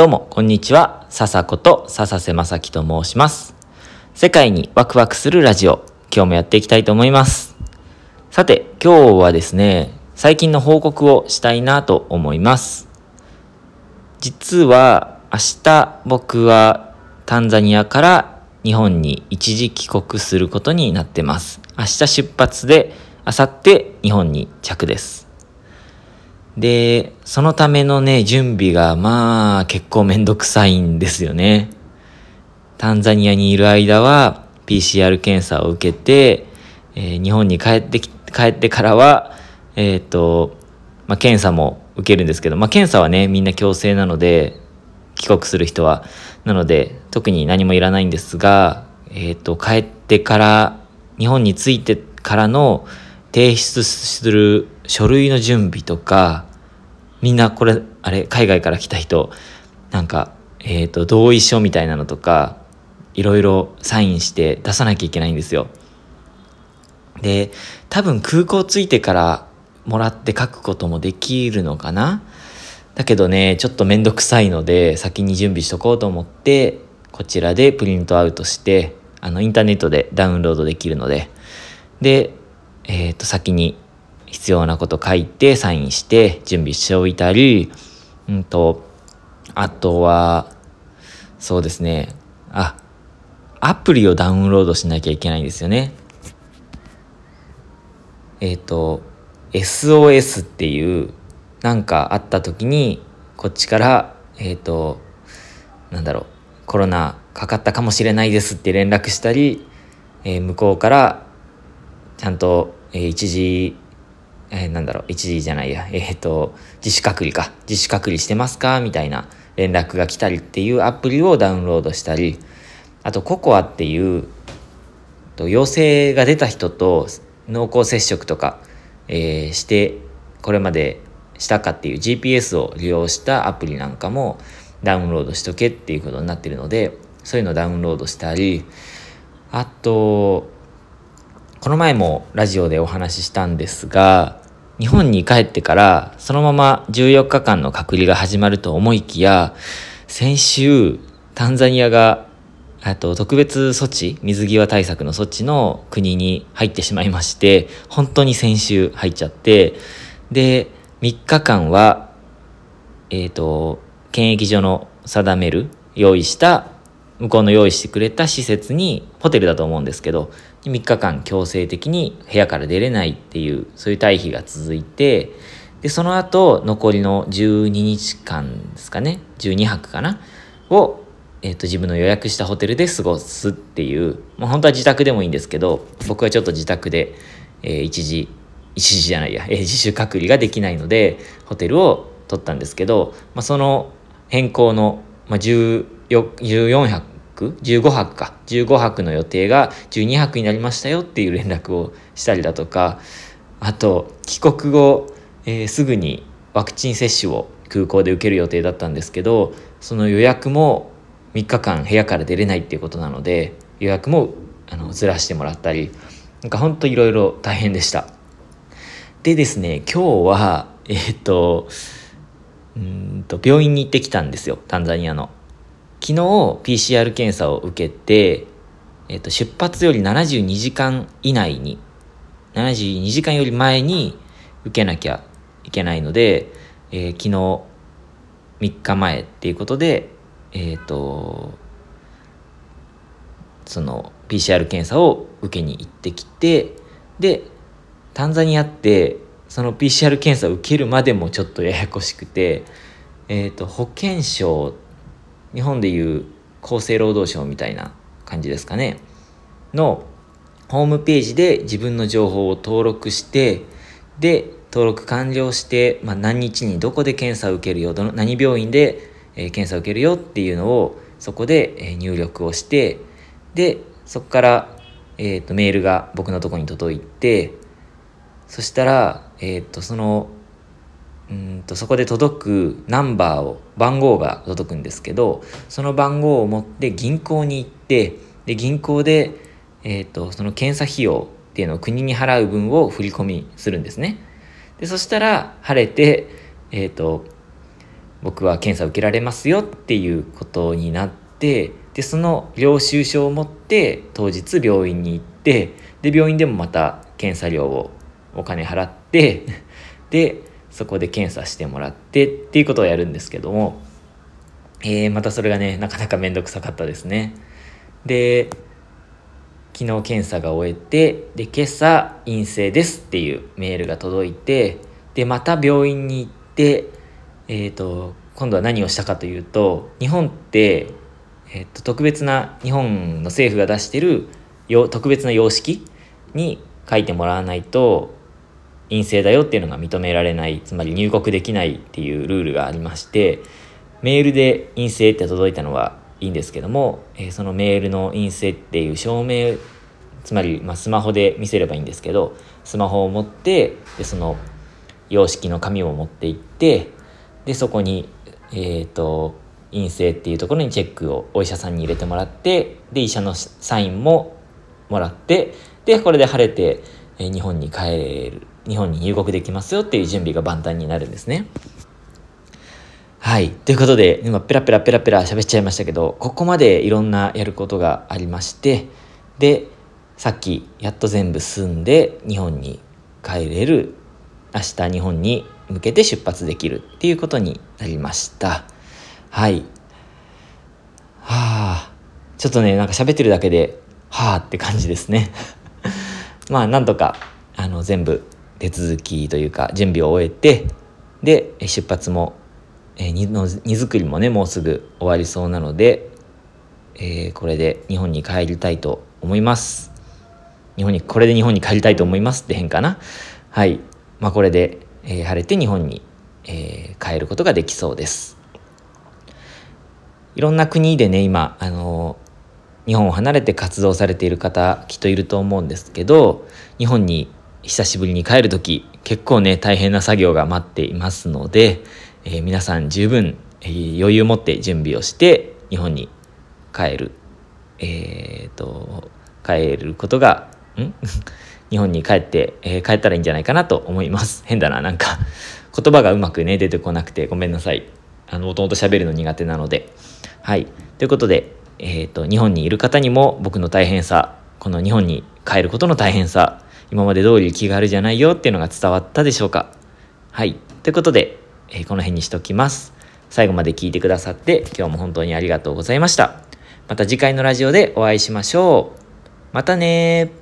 どうも、こんにちは。笹子と笹瀬正樹と申します。世界にワクワクするラジオ、今日もやっていきたいと思います。さて、今日はですね、最近の報告をしたいなと思います。実は、明日僕はタンザニアから日本に一時帰国することになってます。明日出発で、明後日日本に着です。で、そのためのね、準備がまあ結構めんどくさいんですよね。タンザニアにいる間は PCR 検査を受けて、えー日本に帰ってき、帰ってからは、えっ、と、まあ検査も受けるんですけど、まあ検査はね、みんな強制なので、帰国する人は。なので、特に何もいらないんですが、えっ、と、帰ってから、日本に着いてからの提出する書類の準備とか、みんなこれ、あれ、海外から来た人、なんか、えっ、と、同意書みたいなのとか、いろいろサインして出さなきゃいけないんですよ。で、多分空港着いてからもらって書くこともできるのかなだけどね、ちょっとめんどくさいので、先に準備しとこうと思って、こちらでプリントアウトして、あの、インターネットでダウンロードできるので、で、えっ、と、先に必要なこと書いて、サインして、準備しておいたり、うんと、あとは、そうですね、あ、アプリをダウンロードしなきゃいけないんですよね。えっ、と、SOS っていう、なんかあった時に、こっちから、えっ、と、なんだろう、コロナかかったかもしれないですって連絡したり、えー向こうから、ちゃんと、えー一時、えーなんだろう、一時じゃないや、えっ、と、自主隔離か、自主隔離してますか？みたいな連絡が来たりっていうアプリをダウンロードしたり、あと、ココアっていう、と陽性が出た人と濃厚接触とか、えーしてこれまでしたかっていう GPS を利用したアプリなんかもダウンロードしとけっていうことになってるのでそういうのをダウンロードしたりあとこの前もラジオでお話ししたんですが日本に帰ってからそのまま14日間の隔離が始まると思いきや先週タンザニアがと特別措置水際対策の措置の国に入ってしまいまして本当に先週入っちゃってで3日間はえっ、と検疫所の定める用意した向こうの用意してくれた施設にホテルだと思うんですけど3日間強制的に部屋から出れないっていうそういう退避が続いてでその後残りの12日間ですかね12泊かなをえー、と自分の予約したホテルで過ごすっていう、まあ、本当は自宅でもいいんですけど僕はちょっと自宅で、えー一時一時じゃないや、えー自主隔離ができないのでホテルを取ったんですけど、まあ、その変更の、まあ、14 14泊15泊か。15泊の予定が12泊になりましたよっていう連絡をしたりだとかあと帰国後、えーすぐにワクチン接種を空港で受ける予定だったんですけどその予約も3日間部屋から出れないっていうことなので予約もあのずらしてもらったりなんかほんといろいろ大変でした。でですね今日はえーっとうんと病院に行ってきたんですよタンザニアの。昨日 PCR 検査を受けて、えっと出発より72時間以内に72時間より前に受けなきゃいけないので、えー昨日3日前っていうことでえっ、とその PCR 検査を受けに行ってきてでタンザニアってその PCR 検査を受けるまでもちょっとややこしくて、えー、と保険証日本でいう厚生労働省みたいな感じですかね。のホームページで自分の情報を登録してで登録完了して、まあ、何日にどこで検査を受けるよどの何病院で、えー検査を受けるよっていうのをそこで、えー入力をしてでそこから、えー、とメールが僕のとこに届いてそしたら、えー、とそのうんとそこで届くナンバーを番号が届くんですけどその番号を持って銀行に行ってで銀行で、えー、とその検査費用っていうのを国に払う分を振り込みするんですね。でそしたら晴れて、えー、と僕は検査受けられますよっていうことになってでその領収書を持って当日病院に行ってで病院でもまた検査料をお金払ってでそこで検査してもらってっていうことをやるんですけども、えー、またそれがねなかなか面倒くさかったですね。で昨日検査が終えてで今朝陰性ですっていうメールが届いてでまた病院に行ってえっ、ー、と今度は何をしたかというと日本って、えーと、特別な日本の政府が出してる特別な様式に書いてもらわないと陰性だよっていうのが認められないつまり入国できないっていうルールがありましてメールで陰性って届いたのはいいんですけども、えー、そのメールの陰性っていう証明つまり、まあ、スマホで見せればいいんですけどスマホを持ってでその様式の紙を持って行ってでそこに、えーと、陰性っていうところにチェックをお医者さんに入れてもらってで医者のサインももらってでこれで晴れて、え、日本に帰れる。日本に入国できますよっていう準備が万端になるんですね。はい。ということで、今、ペラペラペラペラ喋っちゃいましたけど、ここまでいろんなやることがありまして、で、さっき、やっと全部済んで、日本に帰れる、明日日本に向けて出発できるっていうことになりました。はい。はあ、ちょっとね、なんか喋ってるだけで、はあって感じですね。まあ、なんとか、あの、全部手続きというか、準備を終えて、で、出発もえー、荷の荷造りもねもうすぐ終わりそうなので、えー、これで日本に帰りたいと思います。日本にこれで日本に帰りたいと思いますって変かな。はい。まあこれで、えー、晴れて日本に、えー、帰ることができそうです。いろんな国でね今あの日本を離れて活動されている方きっといると思うんですけど日本に久しぶりに帰る時結構ね大変な作業が待っていますので、えー、皆さん十分、えー、余裕を持って準備をして日本に帰る、えーと、帰ることがん？日本に帰って、えー、帰ったらいいんじゃないかなと思います。変だななんか言葉がうまくね出てこなくてごめんなさい。あのもともと喋るの苦手なので。はい。ということで、えーと、日本にいる方にも僕の大変さこの日本に帰ることの大変さ今まで通り気軽じゃないよっていうのが伝わったでしょうかはいということでえー、この辺にしときます。最後まで聞いてくださって今日も本当にありがとうございました。また次回のラジオでお会いしましょう。またね